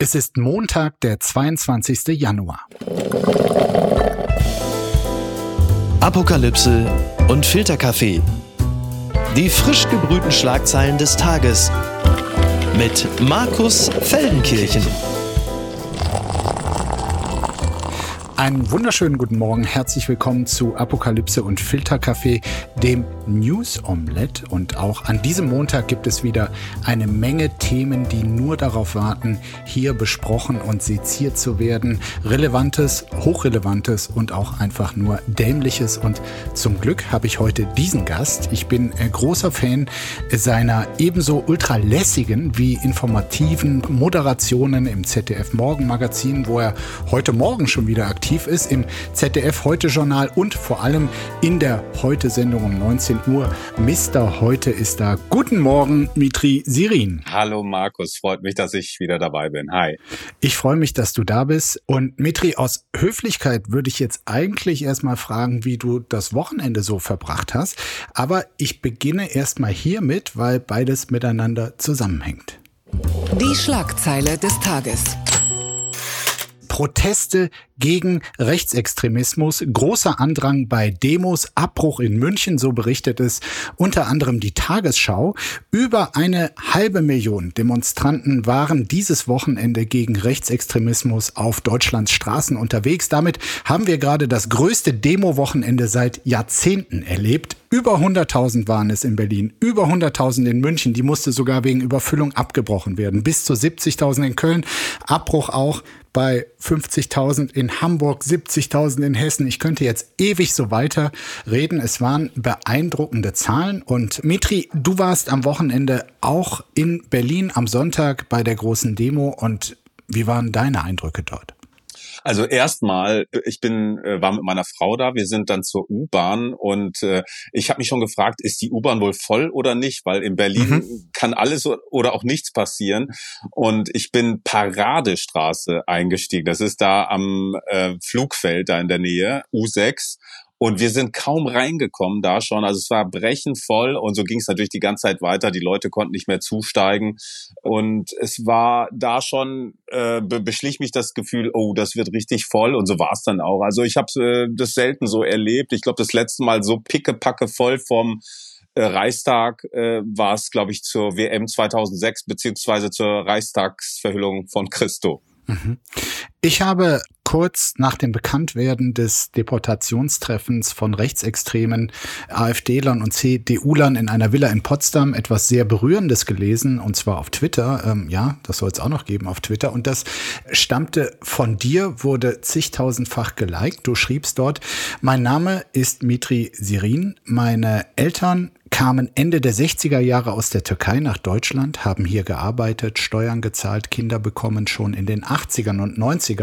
Es ist Montag, der 22. Januar. Apokalypse und Filterkaffee. Die frisch gebrühten Schlagzeilen des Tages mit Markus Feldenkirchen. Einen wunderschönen guten Morgen, herzlich willkommen zu Apokalypse und Filterkaffee, dem News Omelette. Und auch an diesem Montag gibt es wieder eine Menge Themen, die nur darauf warten, hier besprochen und seziert zu werden. Relevantes, hochrelevantes und auch einfach nur dämliches. Und zum Glück habe ich heute diesen Gast. Ich bin großer Fan seiner ebenso ultralässigen wie informativen Moderationen im ZDF Morgenmagazin, wo er heute Morgen schon wieder aktiv aktiv ist im ZDF Heute Journal und vor allem in der Heute Sendung um 19 Uhr. Mister Heute ist da. Guten Morgen, Mitri Sirin. Hallo Markus, freut mich, dass ich wieder dabei bin. Hi. Ich freue mich, dass du da bist. Und Mitri, aus Höflichkeit würde ich jetzt eigentlich erstmal fragen, wie du das Wochenende so verbracht hast. Aber ich beginne erstmal hiermit, weil beides miteinander zusammenhängt. Die Schlagzeile des Tages. Proteste gegen Rechtsextremismus, großer Andrang bei Demos, Abbruch in München, so berichtet es unter anderem die Tagesschau. Über eine halbe Million Demonstranten waren dieses Wochenende gegen Rechtsextremismus auf Deutschlands Straßen unterwegs. Damit haben wir gerade das größte Demo-Wochenende seit Jahrzehnten erlebt. Über 100.000 waren es in Berlin, über 100.000 in München. Die musste sogar wegen Überfüllung abgebrochen werden. Bis zu 70.000 in Köln. Abbruch auch bei 50.000 in Hamburg, 70.000 in Hessen. Ich könnte jetzt ewig so weiter reden. Es waren beeindruckende Zahlen. Und Mitri, du warst am Wochenende auch in Berlin am Sonntag bei der großen Demo. Und wie waren deine Eindrücke dort? Also erstmal, ich bin äh, war mit meiner Frau da. Wir sind dann zur U-Bahn und äh, ich habe mich schon gefragt, ist die U-Bahn wohl voll oder nicht? Weil in Berlin mhm. kann alles oder auch nichts passieren. Und ich bin Paradestraße eingestiegen. Das ist da am äh, Flugfeld da in der Nähe U6 und wir sind kaum reingekommen da schon. Also es war brechend voll und so ging es natürlich die ganze Zeit weiter. Die Leute konnten nicht mehr zusteigen. Und es war da schon, äh, beschlich mich das Gefühl, oh, das wird richtig voll. Und so war es dann auch. Also ich habe äh, das selten so erlebt. Ich glaube, das letzte Mal so pickepacke voll vom äh, Reichstag äh, war es, glaube ich, zur WM 2006 beziehungsweise zur Reichstagsverhüllung von Christo. Mhm. Ich habe kurz nach dem Bekanntwerden des Deportationstreffens von rechtsextremen AfD-Lern und CDU-Lern in einer Villa in Potsdam etwas sehr Berührendes gelesen, und zwar auf Twitter. Ähm, ja, das soll es auch noch geben auf Twitter. Und das stammte von dir, wurde zigtausendfach geliked. Du schriebst dort, mein Name ist Mitri Sirin. Meine Eltern kamen Ende der 60er Jahre aus der Türkei nach Deutschland, haben hier gearbeitet, Steuern gezahlt, Kinder bekommen. Schon in den 80ern und 90ern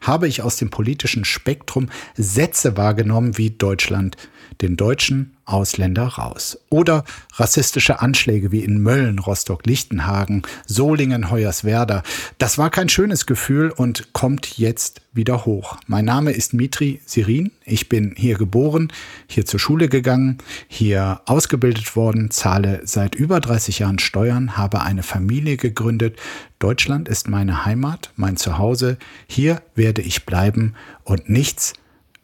habe ich aus dem politischen Spektrum Sätze wahrgenommen wie Deutschland den Deutschen Ausländer raus. Oder rassistische Anschläge wie in Mölln, Rostock, Lichtenhagen, Solingen, Hoyerswerda. Das war kein schönes Gefühl und kommt jetzt wieder hoch. Mein Name ist Mitri Sirin. Ich bin hier geboren, hier zur Schule gegangen, hier ausgebildet worden, zahle seit über 30 Jahren Steuern, habe eine Familie gegründet. Deutschland ist meine Heimat, mein Zuhause. Hier werde ich bleiben und nichts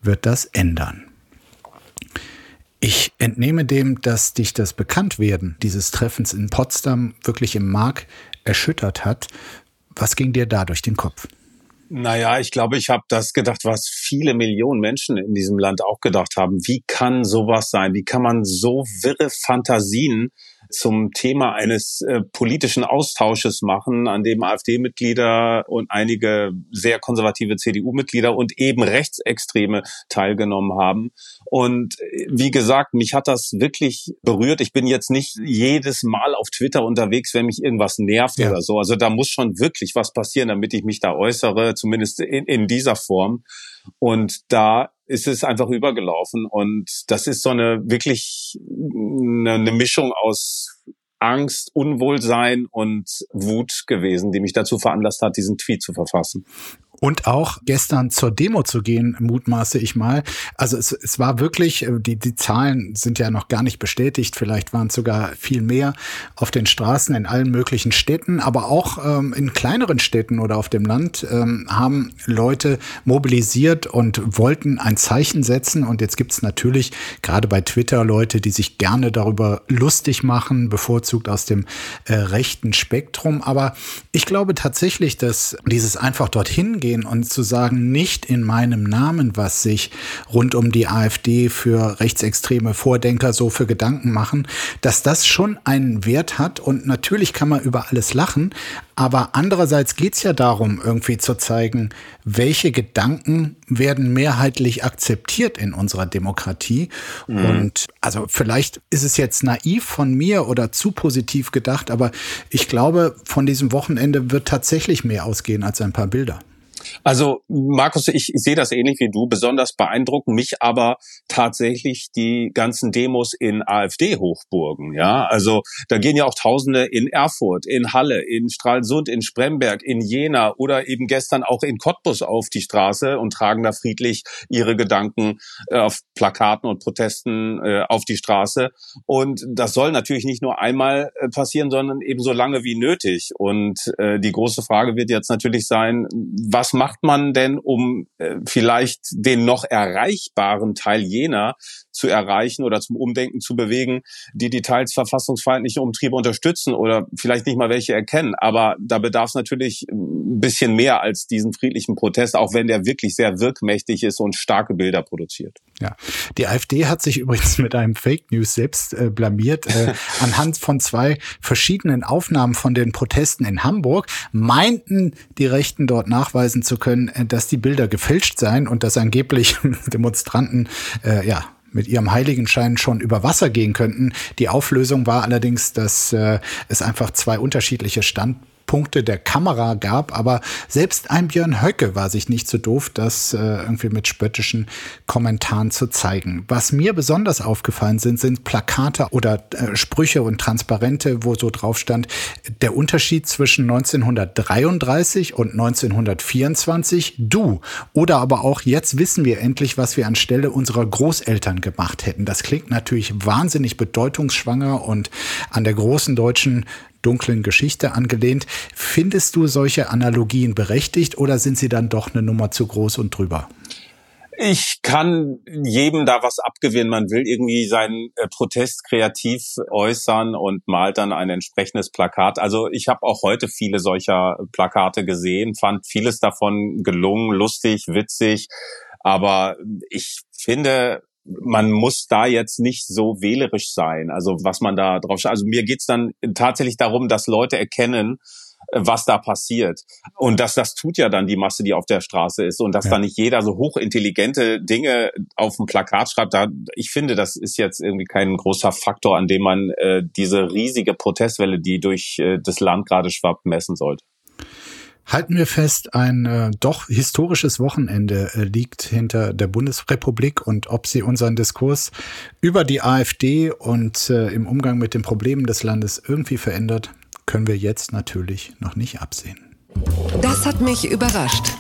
wird das ändern. Ich entnehme dem, dass dich das Bekanntwerden dieses Treffens in Potsdam wirklich im Mark erschüttert hat. Was ging dir da durch den Kopf? Naja, ich glaube, ich habe das gedacht, was viele Millionen Menschen in diesem Land auch gedacht haben. Wie kann sowas sein? Wie kann man so wirre Fantasien zum Thema eines äh, politischen Austausches machen, an dem AfD-Mitglieder und einige sehr konservative CDU-Mitglieder und eben Rechtsextreme teilgenommen haben. Und äh, wie gesagt, mich hat das wirklich berührt. Ich bin jetzt nicht jedes Mal auf Twitter unterwegs, wenn mich irgendwas nervt ja. oder so. Also da muss schon wirklich was passieren, damit ich mich da äußere, zumindest in, in dieser Form. Und da ist es einfach übergelaufen. Und das ist so eine wirklich eine, eine Mischung aus Angst, Unwohlsein und Wut gewesen, die mich dazu veranlasst hat, diesen Tweet zu verfassen. Und auch gestern zur Demo zu gehen, mutmaße ich mal. Also es, es war wirklich, äh, die, die Zahlen sind ja noch gar nicht bestätigt, vielleicht waren es sogar viel mehr auf den Straßen in allen möglichen Städten, aber auch ähm, in kleineren Städten oder auf dem Land ähm, haben Leute mobilisiert und wollten ein Zeichen setzen. Und jetzt gibt es natürlich gerade bei Twitter Leute, die sich gerne darüber lustig machen, bevorzugt aus dem äh, rechten Spektrum. Aber ich glaube tatsächlich, dass dieses einfach dorthin gehen und zu sagen, nicht in meinem Namen, was sich rund um die AfD für rechtsextreme Vordenker so für Gedanken machen, dass das schon einen Wert hat. Und natürlich kann man über alles lachen, aber andererseits geht es ja darum, irgendwie zu zeigen, welche Gedanken werden mehrheitlich akzeptiert in unserer Demokratie. Mhm. Und also vielleicht ist es jetzt naiv von mir oder zu positiv gedacht, aber ich glaube, von diesem Wochenende wird tatsächlich mehr ausgehen als ein paar Bilder. Also Markus, ich, sehe das ähnlich wie du. Besonders beeindrucken mich aber tatsächlich die ganzen Demos in AfD-Hochburgen. Ja, also da gehen ja auch Tausende in Erfurt, in Halle, in Stralsund, in Spremberg, in Jena oder eben gestern auch in Cottbus auf die Straße und tragen da friedlich ihre Gedanken äh, auf Plakaten und Protesten äh, auf die Straße. Und das soll natürlich nicht nur einmal äh, passieren, sondern eben so lange wie nötig. Und äh, die große Frage wird jetzt natürlich sein, was macht man denn, um äh, vielleicht den noch erreichbaren Teil jener zu erreichen oder zum Umdenken zu bewegen, die die teils verfassungsfeindlichen Umtriebe unterstützen oder vielleicht nicht mal welche erkennen. Aber da bedarf es natürlich ein bisschen mehr als diesen friedlichen Protest, auch wenn der wirklich sehr wirkmächtig ist und starke Bilder produziert. Ja, die AfD hat sich übrigens mit einem Fake News selbst äh, blamiert. Äh, anhand von zwei verschiedenen Aufnahmen von den Protesten in Hamburg meinten die Rechten dort nachweisen zu können, äh, dass die Bilder gefälscht seien und dass angeblich Demonstranten äh, ja mit ihrem Heiligenschein schon über Wasser gehen könnten. Die Auflösung war allerdings, dass äh, es einfach zwei unterschiedliche Stand Punkte der Kamera gab, aber selbst ein Björn Höcke war sich nicht so doof, das äh, irgendwie mit spöttischen Kommentaren zu zeigen. Was mir besonders aufgefallen sind, sind Plakate oder äh, Sprüche und Transparente, wo so drauf stand, der Unterschied zwischen 1933 und 1924, du. Oder aber auch, jetzt wissen wir endlich, was wir anstelle unserer Großeltern gemacht hätten. Das klingt natürlich wahnsinnig bedeutungsschwanger und an der großen deutschen dunklen Geschichte angelehnt. Findest du solche Analogien berechtigt oder sind sie dann doch eine Nummer zu groß und drüber? Ich kann jedem da was abgewinnen. Man will irgendwie seinen äh, Protest kreativ äußern und malt dann ein entsprechendes Plakat. Also ich habe auch heute viele solcher Plakate gesehen, fand vieles davon gelungen, lustig, witzig. Aber ich finde, man muss da jetzt nicht so wählerisch sein. Also was man da drauf schaut. Also mir geht's dann tatsächlich darum, dass Leute erkennen, äh, was da passiert. Und dass das tut ja dann die Masse, die auf der Straße ist. Und dass ja. da nicht jeder so hochintelligente Dinge auf dem Plakat schreibt. Da, ich finde, das ist jetzt irgendwie kein großer Faktor, an dem man äh, diese riesige Protestwelle, die durch äh, das Land gerade schwappt, messen sollte. Halten wir fest, ein äh, doch historisches Wochenende äh, liegt hinter der Bundesrepublik und ob sie unseren Diskurs über die AfD und äh, im Umgang mit den Problemen des Landes irgendwie verändert, können wir jetzt natürlich noch nicht absehen. Das hat mich überrascht.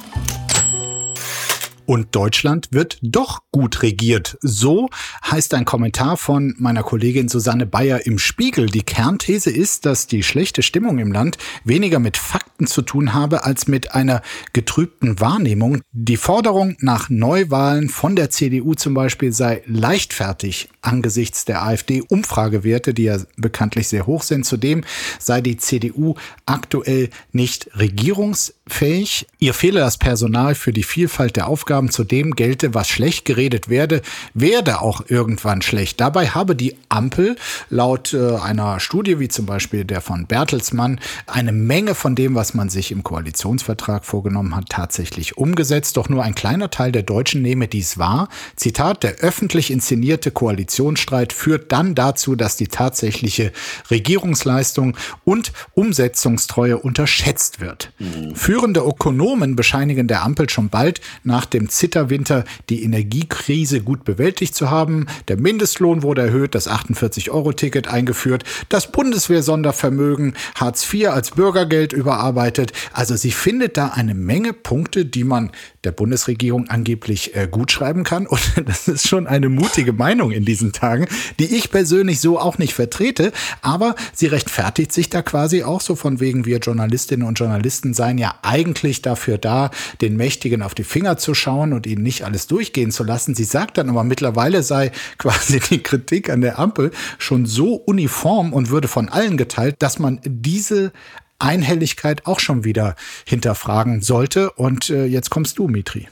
Und Deutschland wird doch gut regiert. So heißt ein Kommentar von meiner Kollegin Susanne Bayer im Spiegel. Die Kernthese ist, dass die schlechte Stimmung im Land weniger mit Fakten zu tun habe als mit einer getrübten Wahrnehmung. Die Forderung nach Neuwahlen von der CDU zum Beispiel sei leichtfertig angesichts der AfD-Umfragewerte, die ja bekanntlich sehr hoch sind. Zudem sei die CDU aktuell nicht regierungsfähig. Ihr fehle das Personal für die Vielfalt der Aufgaben. Zudem gelte, was schlecht geredet werde, werde auch irgendwann schlecht. Dabei habe die Ampel laut äh, einer Studie wie zum Beispiel der von Bertelsmann eine Menge von dem, was man sich im Koalitionsvertrag vorgenommen hat, tatsächlich umgesetzt. Doch nur ein kleiner Teil der Deutschen nehme dies wahr. Zitat, der öffentlich inszenierte Koalition Koalitionsstreit führt dann dazu, dass die tatsächliche Regierungsleistung und Umsetzungstreue unterschätzt wird. Mhm. Für Führende Ökonomen bescheinigen der Ampel schon bald nach dem Zitterwinter die Energiekrise gut bewältigt zu haben. Der Mindestlohn wurde erhöht, das 48-Euro-Ticket eingeführt, das Bundeswehr-Sondervermögen, Hartz IV als Bürgergeld überarbeitet. Also sie findet da eine Menge Punkte, die man der Bundesregierung angeblich äh, gut schreiben kann. Und das ist schon eine mutige Meinung in diesen Tagen, die ich persönlich so auch nicht vertrete. Aber sie rechtfertigt sich da quasi auch so von wegen, wir Journalistinnen und Journalisten seien ja eigentlich dafür da, den Mächtigen auf die Finger zu schauen und ihnen nicht alles durchgehen zu lassen. Sie sagt dann aber mittlerweile sei quasi die Kritik an der Ampel schon so uniform und würde von allen geteilt, dass man diese Einhelligkeit auch schon wieder hinterfragen sollte. Und äh, jetzt kommst du, Mitri.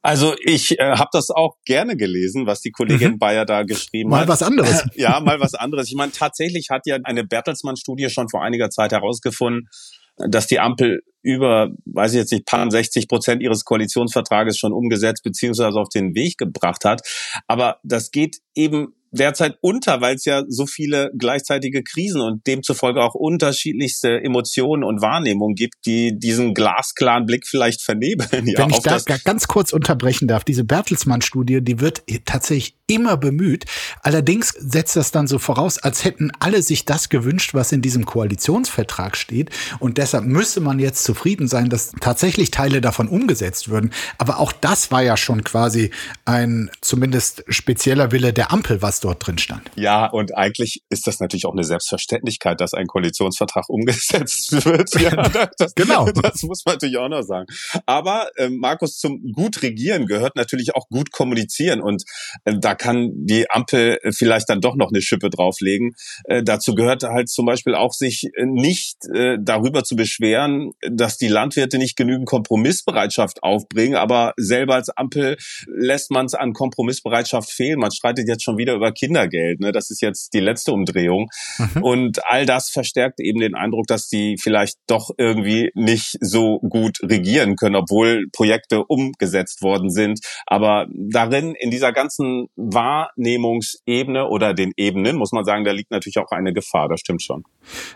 Also ich äh, habe das auch gerne gelesen, was die Kollegin mhm. Bayer da geschrieben mal hat. Mal was anderes. ja, mal was anderes. Ich meine, tatsächlich hat ja eine Bertelsmann-Studie schon vor einiger Zeit herausgefunden, dass die Ampel über, weiß ich jetzt nicht, paar 60 Prozent ihres Koalitionsvertrages schon umgesetzt beziehungsweise auf den Weg gebracht hat. Aber das geht eben derzeit unter, weil es ja so viele gleichzeitige Krisen und demzufolge auch unterschiedlichste Emotionen und Wahrnehmungen gibt, die diesen glasklaren Blick vielleicht vernebeln. Ja, Wenn ich da ganz kurz unterbrechen darf, diese Bertelsmann-Studie, die wird tatsächlich immer bemüht. Allerdings setzt das dann so voraus, als hätten alle sich das gewünscht, was in diesem Koalitionsvertrag steht. Und deshalb müsste man jetzt zufrieden sein, dass tatsächlich Teile davon umgesetzt würden. Aber auch das war ja schon quasi ein zumindest spezieller Wille der Ampel, was dort drin stand. Ja, und eigentlich ist das natürlich auch eine Selbstverständlichkeit, dass ein Koalitionsvertrag umgesetzt wird. Ja, das, genau. Das muss man natürlich auch noch sagen. Aber äh, Markus, zum gut regieren gehört natürlich auch gut kommunizieren. Und äh, da kann die Ampel vielleicht dann doch noch eine Schippe drauflegen. Äh, dazu gehört halt zum Beispiel auch, sich äh, nicht äh, darüber zu beschweren, dass die Landwirte nicht genügend Kompromissbereitschaft aufbringen. Aber selber als Ampel lässt man es an Kompromissbereitschaft fehlen. Man streitet jetzt schon wieder über über Kindergeld. Ne? Das ist jetzt die letzte Umdrehung. Mhm. Und all das verstärkt eben den Eindruck, dass die vielleicht doch irgendwie nicht so gut regieren können, obwohl Projekte umgesetzt worden sind. Aber darin, in dieser ganzen Wahrnehmungsebene oder den Ebenen, muss man sagen, da liegt natürlich auch eine Gefahr. Das stimmt schon.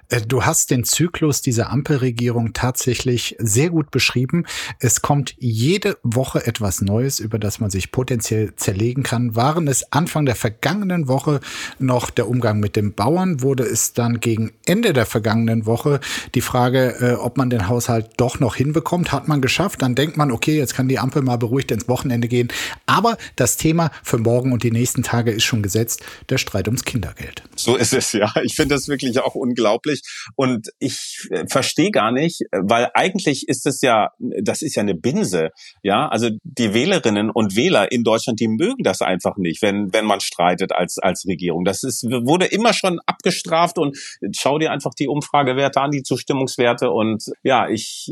Äh, du hast den Zyklus dieser Ampelregierung tatsächlich sehr gut beschrieben. Es kommt jede Woche etwas Neues, über das man sich potenziell zerlegen kann. Waren es Anfang der vergangenen Woche noch der Umgang mit den Bauern, wurde es dann gegen Ende der vergangenen Woche die Frage, äh, ob man den Haushalt doch noch hinbekommt. Hat man geschafft, dann denkt man, okay, jetzt kann die Ampel mal beruhigt ins Wochenende gehen. Aber das Thema für morgen und die nächsten Tage ist schon gesetzt, der Streit ums Kindergeld. So ist es ja. Ich finde das wirklich auch unglaublich. Und ich äh, verstehe gar nicht, weil eigentlich ist es ja, das ist ja eine Binse. Ja, also die Wählerinnen und Wähler in Deutschland, die mögen das einfach nicht, wenn, wenn man streitet als, als Regierung. Das ist, wurde immer schon abgestraft und schau dir einfach die Umfragewerte an, die Zustimmungswerte und ja, ich,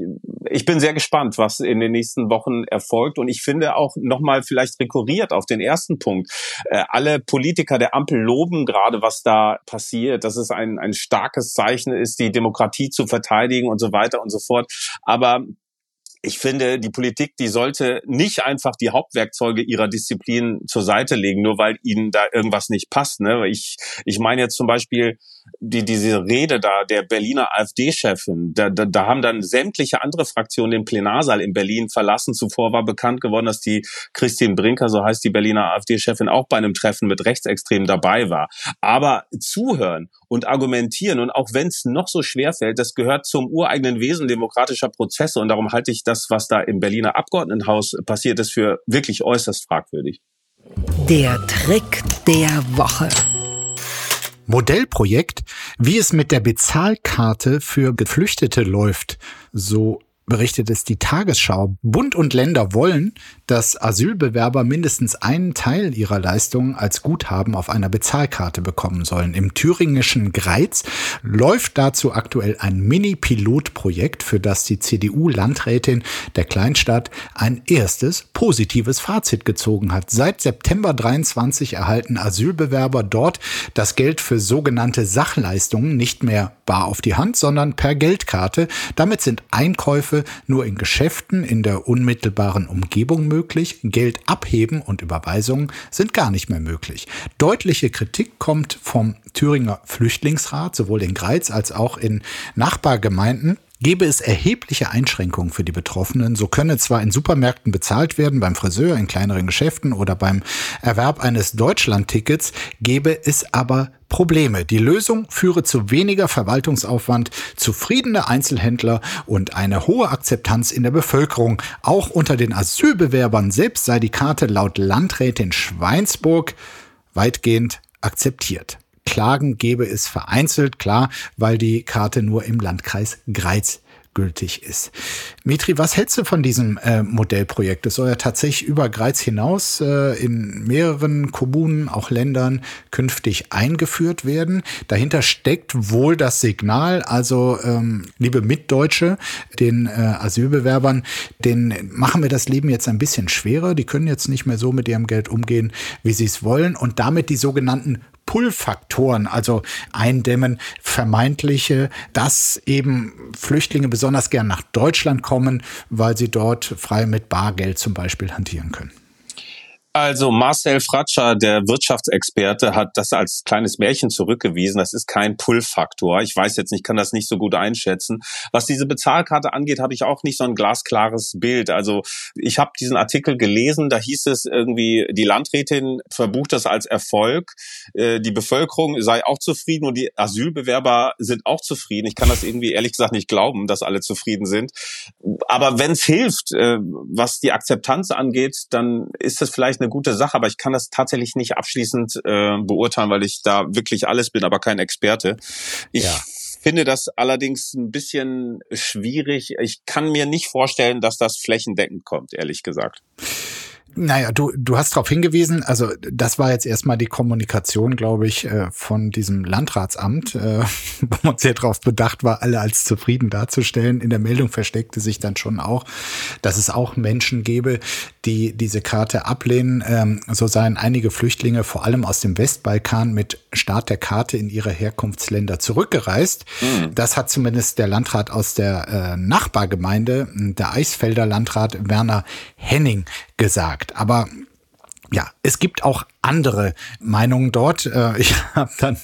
ich bin sehr gespannt, was in den nächsten Wochen erfolgt und ich finde auch nochmal vielleicht rekurriert auf den ersten Punkt. Äh, alle Politiker der Ampel loben gerade, was da passiert, dass es ein, ein starkes Zeichen ist, die Demokratie zu verteidigen und so weiter und so fort. Aber ich finde, die Politik, die sollte nicht einfach die Hauptwerkzeuge ihrer Disziplin zur Seite legen, nur weil ihnen da irgendwas nicht passt. Ne? Ich, ich meine jetzt zum Beispiel die, diese Rede da der Berliner AfD-Chefin. Da, da, da haben dann sämtliche andere Fraktionen den Plenarsaal in Berlin verlassen. Zuvor war bekannt geworden, dass die Christine Brinker, so heißt die Berliner AfD-Chefin, auch bei einem Treffen mit Rechtsextremen dabei war. Aber zuhören und argumentieren und auch wenn es noch so schwer fällt, das gehört zum ureigenen Wesen demokratischer Prozesse und darum halte ich das, was da im Berliner Abgeordnetenhaus passiert ist, für wirklich äußerst fragwürdig. Der Trick der Woche. Modellprojekt, wie es mit der Bezahlkarte für Geflüchtete läuft. So berichtet es die Tagesschau. Bund und Länder wollen, dass Asylbewerber mindestens einen Teil ihrer Leistungen als Guthaben auf einer Bezahlkarte bekommen sollen. Im thüringischen Greiz läuft dazu aktuell ein Mini-Pilotprojekt, für das die CDU-Landrätin der Kleinstadt ein erstes positives Fazit gezogen hat. Seit September 23 erhalten Asylbewerber dort das Geld für sogenannte Sachleistungen nicht mehr bar auf die Hand, sondern per Geldkarte. Damit sind Einkäufe nur in Geschäften in der unmittelbaren Umgebung möglich. Geld abheben und Überweisungen sind gar nicht mehr möglich. Deutliche Kritik kommt vom Thüringer Flüchtlingsrat, sowohl in Greiz als auch in Nachbargemeinden. Gäbe es erhebliche Einschränkungen für die Betroffenen. So könne zwar in Supermärkten bezahlt werden, beim Friseur, in kleineren Geschäften oder beim Erwerb eines Deutschlandtickets, gäbe es aber Probleme. Die Lösung führe zu weniger Verwaltungsaufwand, zufriedene Einzelhändler und eine hohe Akzeptanz in der Bevölkerung. Auch unter den Asylbewerbern selbst sei die Karte laut Landrätin Schweinsburg weitgehend akzeptiert. Klagen gäbe es vereinzelt, klar, weil die Karte nur im Landkreis Greiz gültig ist. Mitri, was hältst du von diesem äh, Modellprojekt? Es soll ja tatsächlich über Greiz hinaus äh, in mehreren Kommunen, auch Ländern künftig eingeführt werden. Dahinter steckt wohl das Signal, also ähm, liebe Mitdeutsche, den äh, Asylbewerbern, den machen wir das Leben jetzt ein bisschen schwerer. Die können jetzt nicht mehr so mit ihrem Geld umgehen, wie sie es wollen und damit die sogenannten Pull-Faktoren, also eindämmen, vermeintliche, dass eben Flüchtlinge besonders gern nach Deutschland kommen, weil sie dort frei mit Bargeld zum Beispiel hantieren können. Also Marcel Fratscher, der Wirtschaftsexperte, hat das als kleines Märchen zurückgewiesen. Das ist kein Pull-Faktor. Ich weiß jetzt nicht, kann das nicht so gut einschätzen. Was diese Bezahlkarte angeht, habe ich auch nicht so ein glasklares Bild. Also ich habe diesen Artikel gelesen, da hieß es irgendwie, die Landrätin verbucht das als Erfolg. Äh, die Bevölkerung sei auch zufrieden und die Asylbewerber sind auch zufrieden. Ich kann das irgendwie ehrlich gesagt nicht glauben, dass alle zufrieden sind. Aber wenn es hilft, äh, was die Akzeptanz angeht, dann ist das vielleicht eine gute Sache, aber ich kann das tatsächlich nicht abschließend äh, beurteilen, weil ich da wirklich alles bin, aber kein Experte. Ich ja. finde das allerdings ein bisschen schwierig. Ich kann mir nicht vorstellen, dass das flächendeckend kommt, ehrlich gesagt. Naja, du, du hast darauf hingewiesen, also das war jetzt erstmal die Kommunikation, glaube ich, äh, von diesem Landratsamt, äh, wo man sehr darauf bedacht war, alle als zufrieden darzustellen. In der Meldung versteckte sich dann schon auch, dass es auch Menschen gäbe, die diese Karte ablehnen. Ähm, so seien einige Flüchtlinge vor allem aus dem Westbalkan mit Start der Karte in ihre Herkunftsländer zurückgereist. Mhm. Das hat zumindest der Landrat aus der äh, Nachbargemeinde, der Eisfelder Landrat Werner Henning gesagt. Aber ja, es gibt auch andere Meinungen dort. Äh, ich habe dann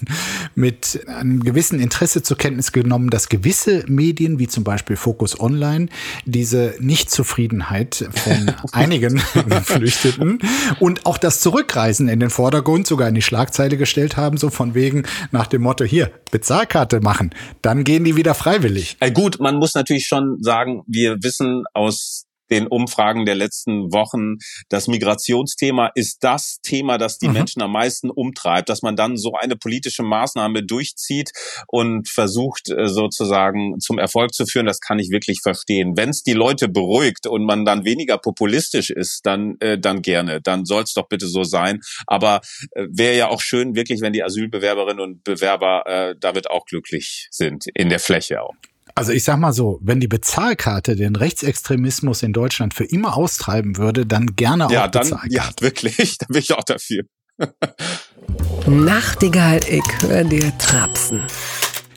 mit einem gewissen Interesse zur Kenntnis genommen, dass gewisse Medien, wie zum Beispiel Focus Online, diese Nichtzufriedenheit von einigen Geflüchteten und auch das Zurückreisen in den Vordergrund sogar in die Schlagzeile gestellt haben, so von wegen nach dem Motto, hier, Bezahlkarte machen, dann gehen die wieder freiwillig. Äh, gut, man muss natürlich schon sagen, wir wissen aus den Umfragen der letzten Wochen, das Migrationsthema ist das Thema, das die mhm. Menschen am meisten umtreibt, dass man dann so eine politische Maßnahme durchzieht und versucht äh, sozusagen zum Erfolg zu führen, das kann ich wirklich verstehen. Wenn es die Leute beruhigt und man dann weniger populistisch ist, dann, äh, dann gerne, dann soll es doch bitte so sein. Aber äh, wäre ja auch schön, wirklich, wenn die Asylbewerberinnen und Bewerber äh, damit auch glücklich sind, in der Fläche auch. Also ich sag mal so, wenn die Bezahlkarte den Rechtsextremismus in Deutschland für immer austreiben würde, dann gerne auch ja, dann, Bezahlkarte. Ja, wirklich, da bin ich auch dafür. Nachtigall, ich höre dir trapsen.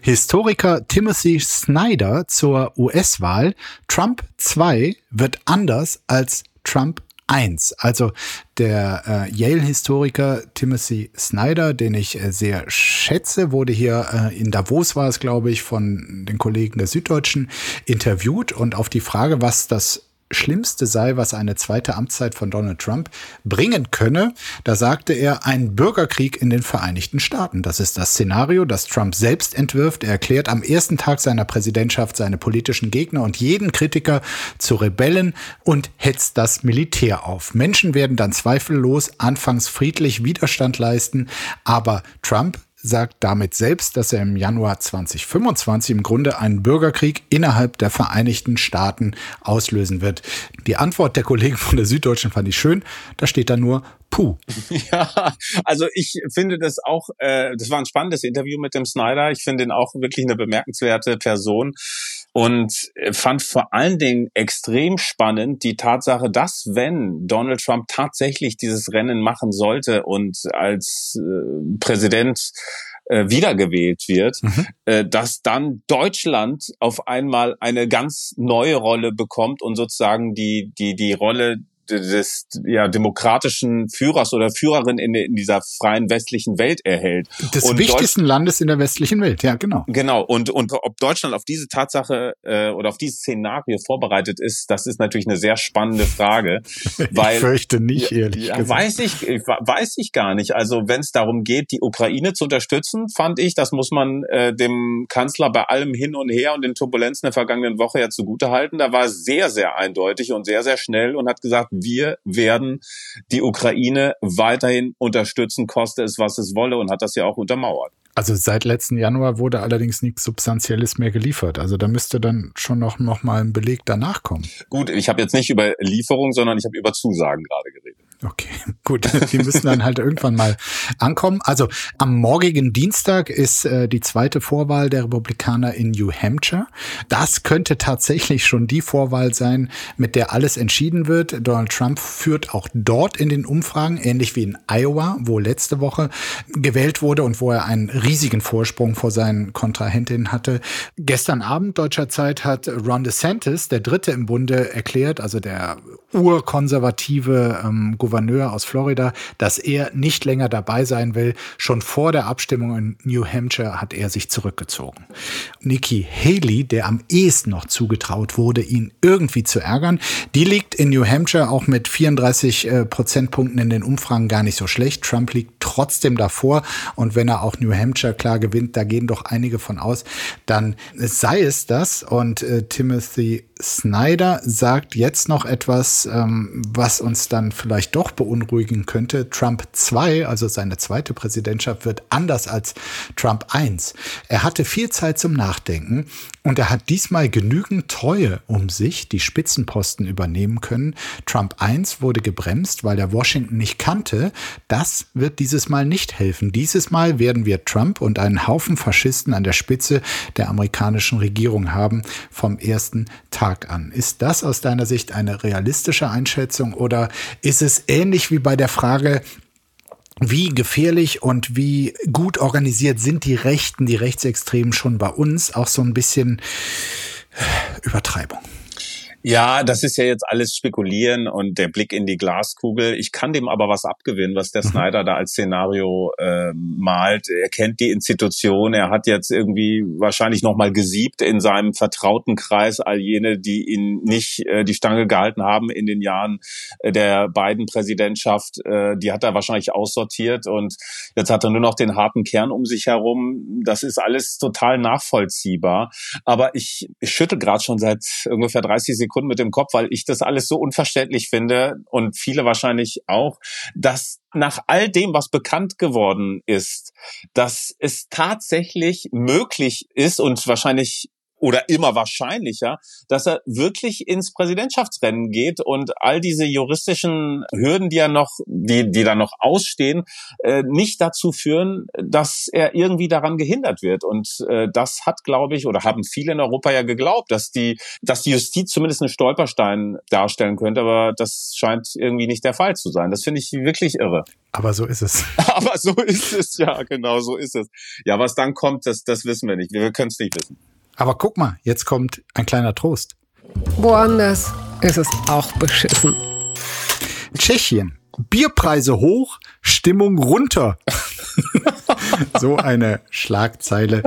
Historiker Timothy Snyder zur US-Wahl. Trump 2 wird anders als Trump 1. Also der äh, Yale-Historiker Timothy Snyder, den ich äh, sehr schätze, wurde hier äh, in Davos, war es glaube ich, von den Kollegen der Süddeutschen interviewt und auf die Frage, was das Schlimmste sei, was eine zweite Amtszeit von Donald Trump bringen könne. Da sagte er, ein Bürgerkrieg in den Vereinigten Staaten. Das ist das Szenario, das Trump selbst entwirft. Er erklärt am ersten Tag seiner Präsidentschaft seine politischen Gegner und jeden Kritiker zu Rebellen und hetzt das Militär auf. Menschen werden dann zweifellos anfangs friedlich Widerstand leisten, aber Trump sagt damit selbst, dass er im Januar 2025 im Grunde einen Bürgerkrieg innerhalb der Vereinigten Staaten auslösen wird. Die Antwort der Kollegen von der Süddeutschen fand ich schön. Da steht da nur Puh. Ja, also ich finde das auch, äh, das war ein spannendes Interview mit dem Snyder. Ich finde ihn auch wirklich eine bemerkenswerte Person und äh, fand vor allen Dingen extrem spannend die Tatsache, dass wenn Donald Trump tatsächlich dieses Rennen machen sollte und als äh, Präsident äh, wiedergewählt wird, mhm. äh, dass dann Deutschland auf einmal eine ganz neue Rolle bekommt und sozusagen die die die Rolle des ja, demokratischen Führers oder Führerin in, in dieser freien westlichen Welt erhält. Des und wichtigsten Landes in der westlichen Welt, ja, genau. Genau, und, und ob Deutschland auf diese Tatsache äh, oder auf dieses Szenario vorbereitet ist, das ist natürlich eine sehr spannende Frage. Weil, ich fürchte nicht, ehrlich ja, gesagt. Weiß ich, weiß ich gar nicht. Also wenn es darum geht, die Ukraine zu unterstützen, fand ich, das muss man äh, dem Kanzler bei allem Hin und Her und den Turbulenzen der vergangenen Woche ja zugutehalten. Da war es sehr, sehr eindeutig und sehr, sehr schnell und hat gesagt, wir werden die Ukraine weiterhin unterstützen, koste es, was es wolle und hat das ja auch untermauert. Also seit letzten Januar wurde allerdings nichts Substanzielles mehr geliefert. Also da müsste dann schon noch, noch mal ein Beleg danach kommen. Gut, ich habe jetzt nicht über Lieferung, sondern ich habe über Zusagen gerade geredet. Okay, gut. Die müssen dann halt irgendwann mal ankommen. Also am morgigen Dienstag ist äh, die zweite Vorwahl der Republikaner in New Hampshire. Das könnte tatsächlich schon die Vorwahl sein, mit der alles entschieden wird. Donald Trump führt auch dort in den Umfragen, ähnlich wie in Iowa, wo letzte Woche gewählt wurde und wo er einen riesigen Vorsprung vor seinen Kontrahentinnen hatte. Gestern Abend deutscher Zeit hat Ron DeSantis, der Dritte im Bunde, erklärt, also der urkonservative ähm, aus Florida, dass er nicht länger dabei sein will. Schon vor der Abstimmung in New Hampshire hat er sich zurückgezogen. Nikki Haley, der am ehesten noch zugetraut wurde, ihn irgendwie zu ärgern, die liegt in New Hampshire auch mit 34 äh, Prozentpunkten in den Umfragen gar nicht so schlecht. Trump liegt trotzdem davor und wenn er auch New Hampshire klar gewinnt, da gehen doch einige von aus, dann sei es das und äh, Timothy Snyder sagt jetzt noch etwas, ähm, was uns dann vielleicht doch beunruhigen könnte. Trump 2, also seine zweite Präsidentschaft, wird anders als Trump 1. Er hatte viel Zeit zum Nachdenken und er hat diesmal genügend Treue um sich, die Spitzenposten übernehmen können. Trump 1 wurde gebremst, weil er Washington nicht kannte. Das wird dieses Mal nicht helfen. Dieses Mal werden wir Trump und einen Haufen Faschisten an der Spitze der amerikanischen Regierung haben vom ersten Tag an. Ist das aus deiner Sicht eine realistische Einschätzung oder ist es ähnlich wie bei der Frage, wie gefährlich und wie gut organisiert sind die Rechten, die Rechtsextremen schon bei uns? Auch so ein bisschen Übertreibung. Ja, das ist ja jetzt alles Spekulieren und der Blick in die Glaskugel. Ich kann dem aber was abgewinnen, was der mhm. Snyder da als Szenario äh, malt. Er kennt die Institution, er hat jetzt irgendwie wahrscheinlich nochmal gesiebt in seinem vertrauten Kreis all jene, die ihn nicht äh, die Stange gehalten haben in den Jahren äh, der beiden Präsidentschaft. Äh, die hat er wahrscheinlich aussortiert und jetzt hat er nur noch den harten Kern um sich herum. Das ist alles total nachvollziehbar. Aber ich, ich schüttel gerade schon seit ungefähr 30 Sekunden Sekunden mit dem Kopf, weil ich das alles so unverständlich finde und viele wahrscheinlich auch, dass nach all dem, was bekannt geworden ist, dass es tatsächlich möglich ist und wahrscheinlich oder immer wahrscheinlicher, dass er wirklich ins Präsidentschaftsrennen geht und all diese juristischen Hürden, die er noch, die, die da noch ausstehen, äh, nicht dazu führen, dass er irgendwie daran gehindert wird. Und äh, das hat, glaube ich, oder haben viele in Europa ja geglaubt, dass die, dass die Justiz zumindest einen Stolperstein darstellen könnte, aber das scheint irgendwie nicht der Fall zu sein. Das finde ich wirklich irre. Aber so ist es. aber so ist es, ja, genau, so ist es. Ja, was dann kommt, das, das wissen wir nicht. Wir können es nicht wissen. Aber guck mal, jetzt kommt ein kleiner Trost. Woanders ist es auch beschissen. Tschechien. Bierpreise hoch, Stimmung runter. so eine Schlagzeile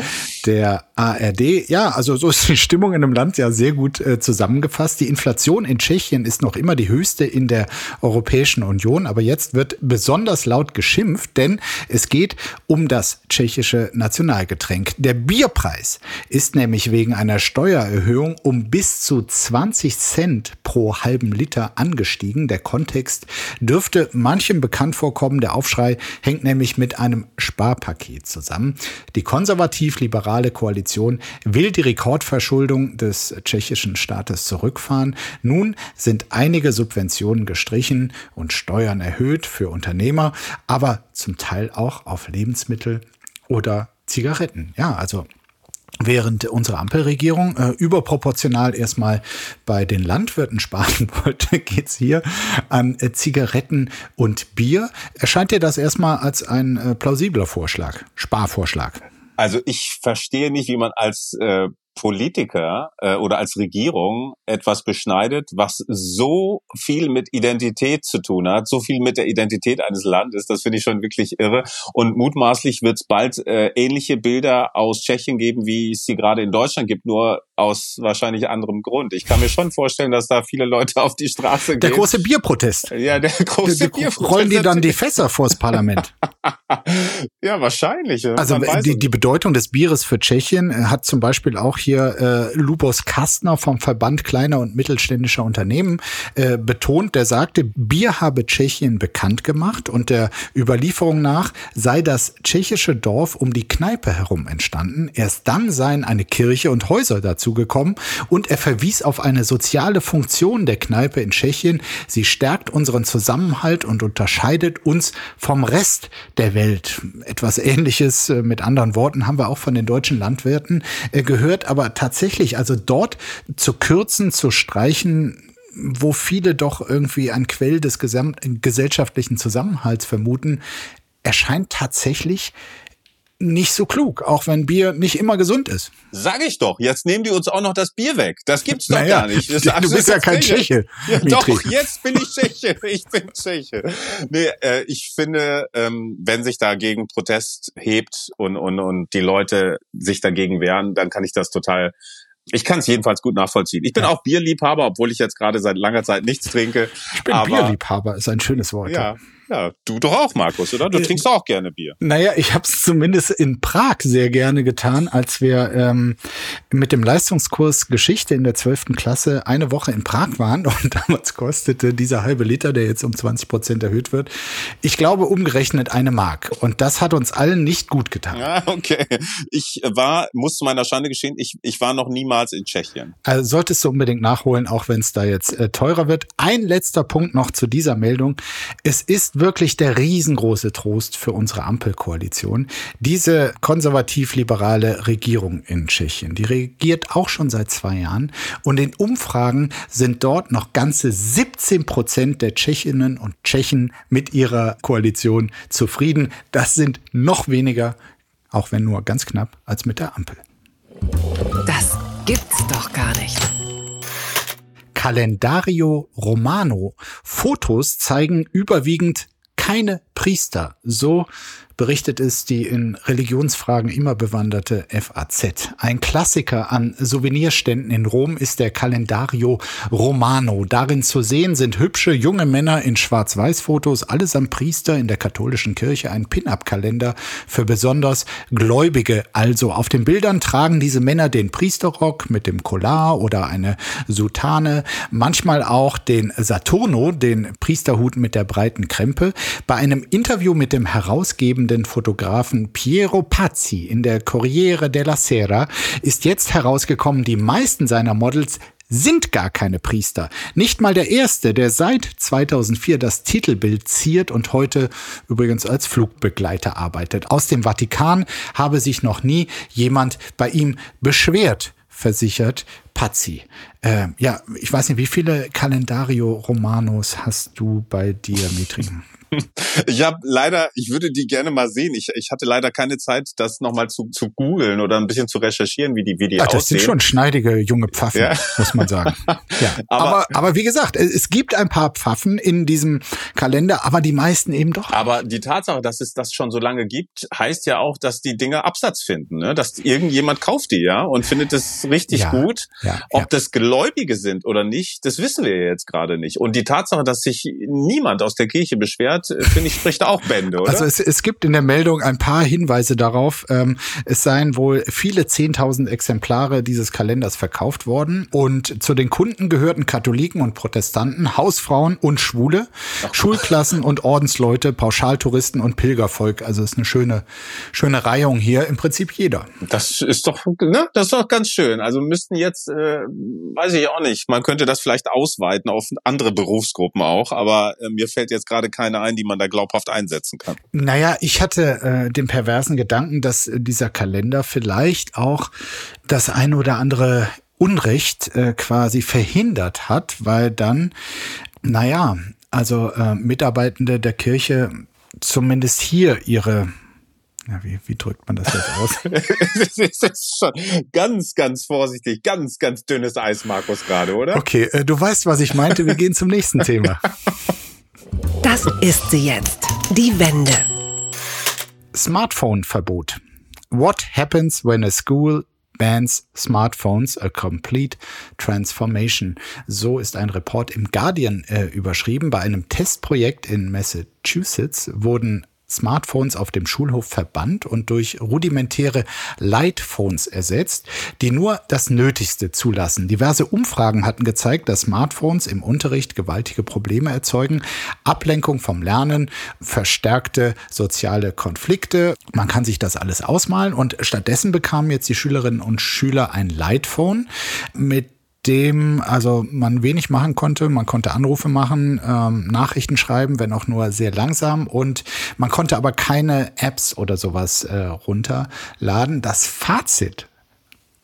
der ARD. Ja, also so ist die Stimmung in einem Land ja sehr gut äh, zusammengefasst. Die Inflation in Tschechien ist noch immer die höchste in der Europäischen Union, aber jetzt wird besonders laut geschimpft, denn es geht um das tschechische Nationalgetränk. Der Bierpreis ist nämlich wegen einer Steuererhöhung um bis zu 20 Cent pro halben Liter angestiegen. Der Kontext dürfte manchem bekannt vorkommen. Der Aufschrei hängt nämlich mit einem Sparpaket zusammen. Die konservativ-liberale Koalition will die Rekordverschuldung des tschechischen Staates zurückfahren. Nun sind einige Subventionen gestrichen und Steuern erhöht für Unternehmer, aber zum Teil auch auf Lebensmittel oder Zigaretten. Ja, also Während unsere Ampelregierung äh, überproportional erstmal bei den Landwirten sparen wollte, geht's hier an äh, Zigaretten und Bier. Erscheint dir das erstmal als ein äh, plausibler Vorschlag, Sparvorschlag? Also ich verstehe nicht, wie man als äh, Politiker äh, oder als Regierung etwas beschneidet, was so viel mit Identität zu tun hat, so viel mit der Identität eines Landes, das finde ich schon wirklich irre. Und mutmaßlich wird es bald äh, ähnliche Bilder aus Tschechien geben, wie es sie gerade in Deutschland gibt, nur aus wahrscheinlich anderem Grund. Ich kann mir schon vorstellen, dass da viele Leute auf die Straße gehen. Der große Bierprotest. Ja, der große Die- die- Bierprotest. Rollen die dann die Fässer vors Parlament? ja, wahrscheinlich. Also die, die Bedeutung des Bieres für Tschechien äh, hat zum Beispiel auch hier äh, Lubos Kastner vom Verband kleiner und mittelständischer Unternehmen äh, betont. Der sagte, Bier habe Tschechien bekannt gemacht und der Überlieferung nach sei das tschechische Dorf um die Kneipe herum entstanden. Erst dann seien eine Kirche und Häuser dazugekommen und er verwies auf eine soziale Funktion der Kneipe in Tschechien. Sie stärkt unseren Zusammenhalt und unterscheidet uns vom Rest der Welt. Etwas Ähnliches äh, mit anderen Worten haben wir auch von den deutschen Landwirten äh, gehört, aber tatsächlich, also dort zu kürzen, zu streichen, wo viele doch irgendwie ein Quell des gesellschaftlichen Zusammenhalts vermuten, erscheint tatsächlich nicht so klug, auch wenn Bier nicht immer gesund ist. Sag ich doch, jetzt nehmen die uns auch noch das Bier weg. Das gibt's doch Naja, gar nicht. Du bist ja kein. Tscheche, Ja, doch, jetzt bin ich Tscheche. Ich bin Tscheche. Nee, äh, ich finde, ähm, wenn sich dagegen Protest hebt und, und, und die Leute sich dagegen wehren, dann kann ich das total ich kann es jedenfalls gut nachvollziehen. Ich bin Ja. auch Bierliebhaber, obwohl ich jetzt gerade seit langer Zeit nichts trinke. Ich bin aber, Bierliebhaber, ist ein schönes Wort. Ja, ja, du doch auch, Markus, oder? Du Äh, trinkst auch gerne Bier. Naja, ich habe es zumindest in Prag sehr gerne getan, als wir ähm, mit dem Leistungskurs Geschichte in der 12. Klasse eine Woche in Prag waren. Und damals kostete dieser halbe Liter, der jetzt um 20 Prozent erhöht wird, ich glaube umgerechnet eine Mark. Und das hat uns allen nicht gut getan. Ja, okay. Ich war, muss zu meiner Schande geschehen, ich, ich war noch niemals in Tschechien. Also solltest du unbedingt nachholen, auch wenn es da jetzt äh, teurer wird. Ein letzter Punkt noch zu dieser Meldung. Es ist wirklich der riesengroße Trost für unsere Ampelkoalition. Diese konservativ-liberale Regierung in Tschechien, die regiert auch schon seit zwei Jahren. Und in Umfragen sind dort noch ganze 17 Prozent der Tschechinnen und Tschechen mit ihrer Koalition zufrieden. Das sind noch weniger, auch wenn nur ganz knapp, als mit der Ampel. Das gibt's doch gar nicht. Calendario Romano. Fotos zeigen überwiegend keine Priester. So berichtet es die in Religionsfragen immer bewanderte FAZ. Ein Klassiker an Souvenirständen in Rom ist der Calendario Romano. Darin zu sehen sind hübsche junge Männer in Schwarz-Weiß-Fotos, allesamt Priester in der katholischen Kirche, ein Pin-Up-Kalender für besonders Gläubige. Also auf den Bildern tragen diese Männer den Priesterrock mit dem Collar oder eine Soutane, manchmal auch den Saturno, den Priesterhut mit der breiten Krempe. Bei einem Interview mit dem herausgebenden Fotografen Piero Pazzi in der Corriere della Sera ist jetzt herausgekommen, die meisten seiner Models sind gar keine Priester. Nicht mal der erste, der seit 2004 das Titelbild ziert und heute übrigens als Flugbegleiter arbeitet. Aus dem Vatikan habe sich noch nie jemand bei ihm beschwert versichert Pazzi. Äh, ja, ich weiß nicht, wie viele Calendario Romanos hast du bei dir, Mitri? Ich habe leider, ich würde die gerne mal sehen. Ich, ich hatte leider keine Zeit, das nochmal zu, zu googeln oder ein bisschen zu recherchieren, wie die, wie die Ach, das aussehen. sind schon schneidige junge Pfaffen, Ja. muss man sagen. Ja. Aber- aber, aber, wie gesagt, es gibt ein paar Pfaffen in diesem Kalender, aber die meisten eben doch. Aber die Tatsache, dass es das schon so lange gibt, heißt ja auch, dass die Dinge Absatz finden. Ne? Dass irgendjemand kauft die ja und findet es richtig Ja, gut. ja, Ob ja. das Gläubige sind oder nicht, das wissen wir jetzt gerade nicht. Und die Tatsache, dass sich niemand aus der Kirche beschwert, äh, finde ich, spricht auch Bände, oder? Also es, es gibt in der Meldung ein paar Hinweise darauf, ähm, es seien wohl viele 10.000 Exemplare dieses Kalenders verkauft worden. Und zu den Kunden gehörten Katholiken und Protestanten, Hausfrauen und Schwule, Schulklassen und Ordensleute, Pauschaltouristen und Pilgervolk. Also es ist eine schöne, schöne Reihung hier, im Prinzip jeder. Das ist doch, ne, das ist doch ganz schön. Also müssten jetzt, äh, weiß ich auch nicht, man könnte das vielleicht ausweiten auf andere Berufsgruppen auch, aber äh, mir fällt jetzt gerade keine ein, die man da glaubhaft einsetzen kann. Naja, ich hatte äh, den perversen Gedanken, dass dieser Kalender vielleicht auch das ein oder andere Unrecht äh, quasi verhindert hat, weil dann, naja, also äh, Mitarbeitende der Kirche zumindest hier ihre Ja, wie, wie drückt man das jetzt aus? das ist schon ganz, ganz vorsichtig, ganz, ganz dünnes Eis, Markus, gerade, oder? Okay, äh, du weißt, was ich meinte. Wir gehen zum nächsten Thema. Das ist sie jetzt. Die Wende. Smartphone-Verbot. What happens when a school bans smartphones, a complete transformation. So ist ein Report im Guardian äh, überschrieben. Bei einem Testprojekt in Massachusetts wurden Smartphones auf dem Schulhof verbannt und durch rudimentäre Lightphones ersetzt, die nur das Nötigste zulassen. Diverse Umfragen hatten gezeigt, dass Smartphones im Unterricht gewaltige Probleme erzeugen, Ablenkung vom Lernen, verstärkte soziale Konflikte. Man kann sich das alles ausmalen und stattdessen bekamen jetzt die Schülerinnen und Schüler ein Lightphone mit dem also man wenig machen konnte. Man konnte Anrufe machen, ähm, Nachrichten schreiben, wenn auch nur sehr langsam. Und man konnte aber keine Apps oder sowas äh, runterladen. Das Fazit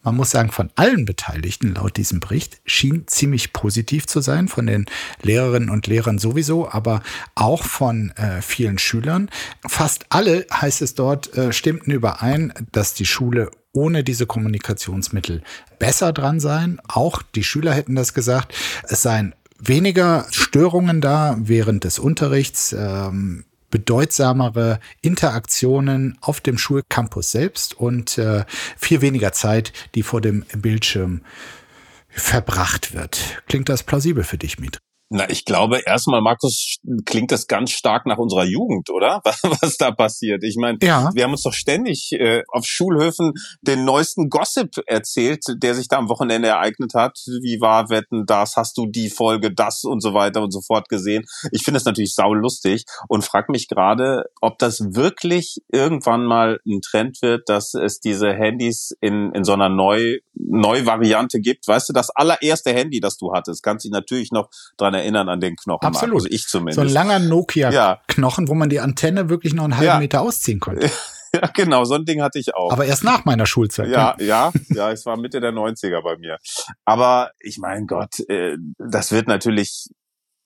man muss sagen, von allen Beteiligten laut diesem Bericht schien ziemlich positiv zu sein, von den Lehrerinnen und Lehrern sowieso, aber auch von äh, vielen Schülern. Fast alle, heißt es dort, äh, stimmten überein, dass die Schule ohne diese Kommunikationsmittel besser dran sein. Auch die Schüler hätten das gesagt. Es seien weniger Störungen da während des Unterrichts. Ähm, bedeutsamere Interaktionen auf dem Schulcampus selbst und äh, viel weniger Zeit, die vor dem Bildschirm verbracht wird. Klingt das plausibel für dich, Miet? Na, ich glaube, erstmal, Markus, klingt das ganz stark nach unserer Jugend, oder? Was da passiert. Ich meine, ja. wir haben uns doch ständig äh, auf Schulhöfen den neuesten Gossip erzählt, der sich da am Wochenende ereignet hat. Wie war Wetten das? Hast du die Folge das und so weiter und so fort gesehen? Ich finde es natürlich saulustig und frage mich gerade, ob das wirklich irgendwann mal ein Trend wird, dass es diese Handys in, in so einer Neu, Neu-Variante gibt. Weißt du, das allererste Handy, das du hattest, kannst du dich natürlich noch dran erinnern an den Knochen. Absolut. Also ich zumindest. So ein langer Nokia-Knochen, ja. wo man die Antenne wirklich noch einen halben ja. Meter ausziehen konnte. Ja, genau, so ein Ding hatte ich auch. Aber erst nach meiner Schulzeit. Ja, ne? ja, ja, es war Mitte der 90er bei mir. Aber ich mein Gott, äh, das wird natürlich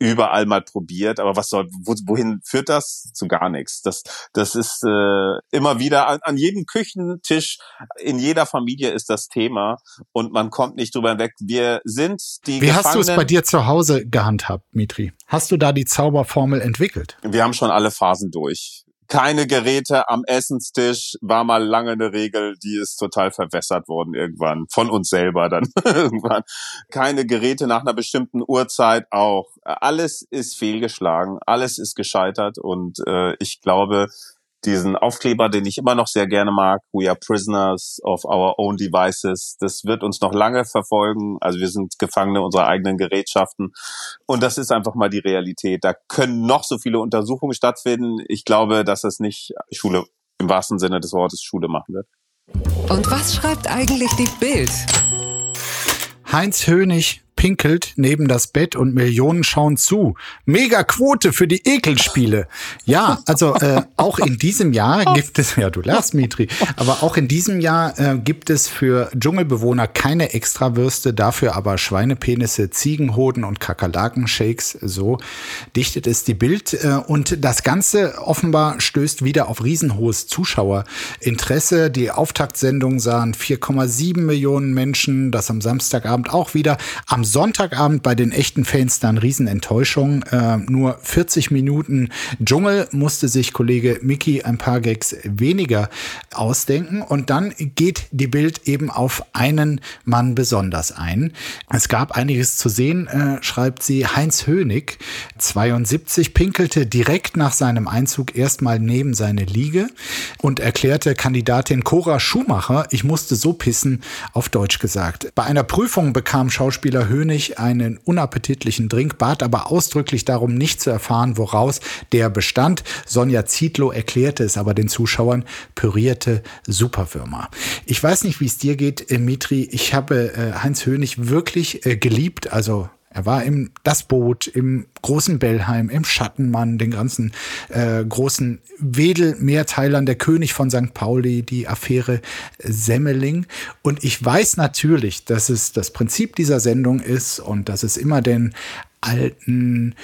überall mal probiert, aber was soll, wohin führt das? Zu gar nichts. Das, das ist äh, immer wieder an, an jedem Küchentisch, in jeder Familie ist das Thema und man kommt nicht drüber hinweg. Wir sind die Wie hast du es bei dir zu Hause gehandhabt, Mitri? Hast du da die Zauberformel entwickelt? Wir haben schon alle Phasen durch keine Geräte am Essenstisch war mal lange eine Regel, die ist total verwässert worden irgendwann von uns selber dann irgendwann. Keine Geräte nach einer bestimmten Uhrzeit auch. Alles ist fehlgeschlagen, alles ist gescheitert und äh, ich glaube, diesen Aufkleber, den ich immer noch sehr gerne mag, We are prisoners of our own devices. Das wird uns noch lange verfolgen. Also wir sind Gefangene unserer eigenen Gerätschaften. Und das ist einfach mal die Realität. Da können noch so viele Untersuchungen stattfinden. Ich glaube, dass es nicht Schule im wahrsten Sinne des Wortes Schule machen wird. Und was schreibt eigentlich die Bild? Heinz Hönig pinkelt neben das Bett und Millionen schauen zu. Mega Quote für die Ekelspiele. Ja, also äh, auch in diesem Jahr gibt es, ja du lachst Mitri, aber auch in diesem Jahr äh, gibt es für Dschungelbewohner keine Extrawürste, dafür aber Schweinepenisse, Ziegenhoden und Kakerlakenshakes. So dichtet es die Bild. Äh, und das Ganze offenbar stößt wieder auf riesenhohes Zuschauerinteresse. Die Auftaktsendung sahen 4,7 Millionen Menschen, das am Samstagabend auch wieder. Am Sonntagabend bei den echten Fans dann Riesenenttäuschung. Äh, nur 40 Minuten Dschungel musste sich Kollege Mickey ein paar Gags weniger ausdenken. Und dann geht die Bild eben auf einen Mann besonders ein. Es gab einiges zu sehen, äh, schreibt sie. Heinz Hönig, 72, pinkelte direkt nach seinem Einzug erstmal neben seine Liege und erklärte Kandidatin Cora Schumacher, ich musste so pissen, auf Deutsch gesagt. Bei einer Prüfung bekam Schauspieler Hönig König einen unappetitlichen Drink, bat aber ausdrücklich darum, nicht zu erfahren, woraus der bestand. Sonja Zietlow erklärte es aber den Zuschauern, pürierte Superwürmer. Ich weiß nicht, wie es dir geht, Mitri. Ich habe äh, Heinz Hönig wirklich äh, geliebt, also er war im Das Boot, im großen Bellheim, im Schattenmann, den ganzen äh, großen Wedel-Mehrteilern, der König von St. Pauli, die Affäre Semmeling. Und ich weiß natürlich, dass es das Prinzip dieser Sendung ist und dass es immer den alten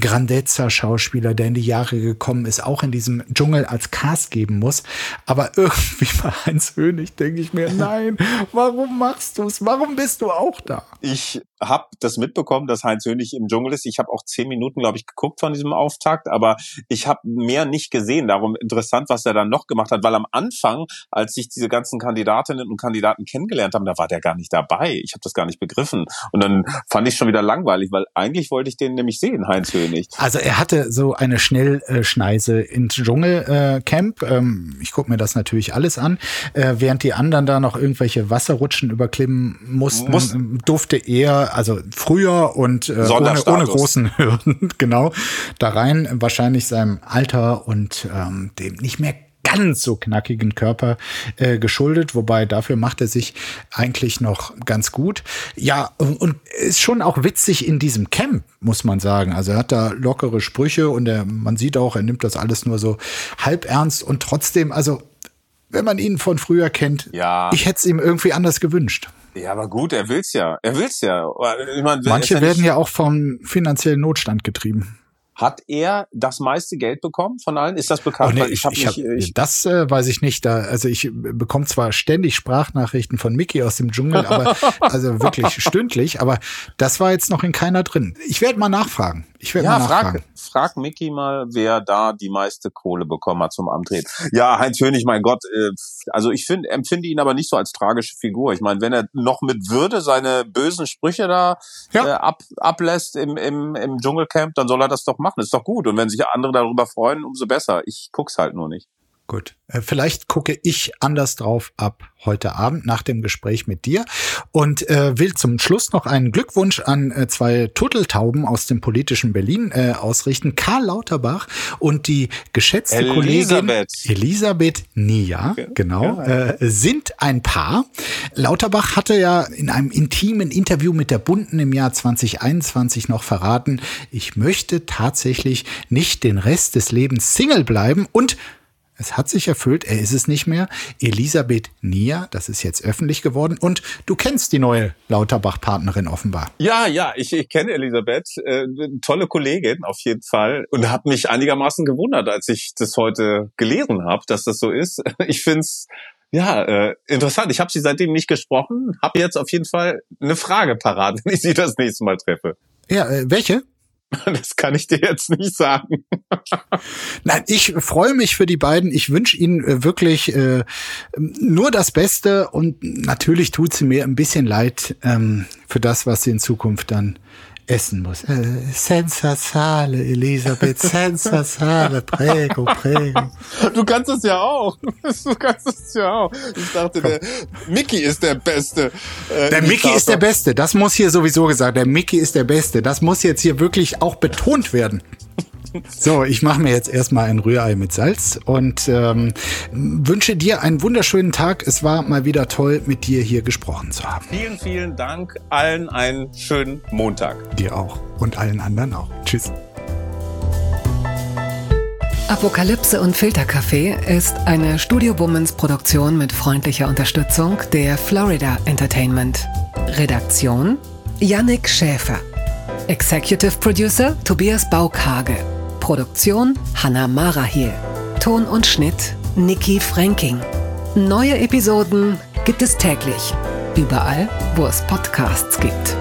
Grandezza-Schauspieler, der in die Jahre gekommen ist, auch in diesem Dschungel als Cast geben muss. Aber irgendwie bei Heinz Hönig denke ich mir, nein, warum machst du es? Warum bist du auch da? Ich habe das mitbekommen, dass Heinz Hönig im Dschungel ist. Ich habe auch zehn Minuten, glaube ich, geguckt von diesem Auftakt, aber ich habe mehr nicht gesehen. Darum interessant, was er dann noch gemacht hat, weil am Anfang, als sich diese ganzen Kandidatinnen und Kandidaten kennengelernt haben, da war der gar nicht dabei. Ich habe das gar nicht begriffen. Und dann fand ich schon wieder langweilig, weil eigentlich wollte ich den nämlich sehen, Heinz Hönig. Also er hatte so eine Schnellschneise ins Dschungelcamp. Ähm, ich gucke mir das natürlich alles an. Äh, während die anderen da noch irgendwelche Wasserrutschen überklimmen mussten, Muss durfte er also früher und äh, ohne, ohne großen Hürden, genau, da rein, wahrscheinlich seinem Alter und ähm, dem nicht mehr ganz so knackigen Körper äh, geschuldet, wobei dafür macht er sich eigentlich noch ganz gut. Ja, und, ist schon auch witzig in diesem Camp, muss man sagen. Also er hat da lockere Sprüche und er, man sieht auch, er nimmt das alles nur so halb ernst und trotzdem, also wenn man ihn von früher kennt, ja. ich hätte es ihm irgendwie anders gewünscht. Ja, aber gut, er will's ja. Er will's ja. Ich mein, Manche werden ja auch vom finanziellen Notstand getrieben. Hat er das meiste Geld bekommen von allen? Ist das bekannt? Oh, nee, ich, ich, ich, ich, das äh, weiß ich nicht. Da, also ich bekomme zwar ständig Sprachnachrichten von Mickey aus dem Dschungel, aber also wirklich stündlich. Aber das war jetzt noch in keiner drin. Ich werde mal nachfragen. Ich werde ja, mal nachfragen. Frag, frag Mickey mal, wer da die meiste Kohle bekommen hat zum Antreten. Ja, Heinz Hönig, mein Gott. Äh, also ich finde, empfinde ihn aber nicht so als tragische Figur. Ich meine, wenn er noch mit Würde seine bösen Sprüche da ja. äh, ab, ablässt im, im, im Dschungelcamp, dann soll er das doch machen. Ist doch gut. Und wenn sich andere darüber freuen, umso besser. Ich guck's halt nur nicht. Gut. Äh, vielleicht gucke ich anders drauf ab heute Abend nach dem Gespräch mit dir und äh, will zum Schluss noch einen Glückwunsch an äh, zwei Turteltauben aus dem politischen Berlin äh, ausrichten. Karl Lauterbach und die geschätzte Elisabeth. Kollegin Elisabeth Nia, okay. genau, äh, sind ein Paar. Lauterbach hatte ja in einem intimen Interview mit der Bunden im Jahr 2021 noch verraten, ich möchte tatsächlich nicht den Rest des Lebens Single bleiben und es hat sich erfüllt, er ist es nicht mehr. Elisabeth Nia, das ist jetzt öffentlich geworden. Und du kennst die neue Lauterbach-Partnerin offenbar. Ja, ja, ich, ich kenne Elisabeth. Äh, tolle Kollegin auf jeden Fall. Und habe mich einigermaßen gewundert, als ich das heute gelesen habe, dass das so ist. Ich find's ja, äh, interessant. Ich habe sie seitdem nicht gesprochen, habe jetzt auf jeden Fall eine Frage parat, wenn ich sie das nächste Mal treffe. Ja, äh, welche? Das kann ich dir jetzt nicht sagen. Nein, ich freue mich für die beiden. Ich wünsche ihnen äh, wirklich äh, nur das Beste und natürlich tut sie mir ein bisschen leid ähm, für das, was sie in Zukunft dann essen muss. Äh, senza sale, Elisabeth, senza sale, prego, prego. Du kannst es ja auch. Du kannst es ja auch. Ich dachte, der Mickey ist der Beste. Äh, der Mickey ist der Beste. Das muss hier sowieso gesagt. Der Mickey ist der Beste. Das muss jetzt hier wirklich auch betont werden. So, ich mache mir jetzt erstmal ein Rührei mit Salz und ähm, wünsche dir einen wunderschönen Tag. Es war mal wieder toll, mit dir hier gesprochen zu haben. Vielen, vielen Dank. Allen einen schönen Montag. Dir auch und allen anderen auch. Tschüss. Apokalypse und Filterkaffee ist eine Studio Bummens Produktion mit freundlicher Unterstützung der Florida Entertainment. Redaktion Yannick Schäfer. Executive Producer Tobias Baukage. Produktion Hanna Marahiel. Ton und Schnitt Niki Franking. Neue Episoden gibt es täglich. Überall, wo es Podcasts gibt.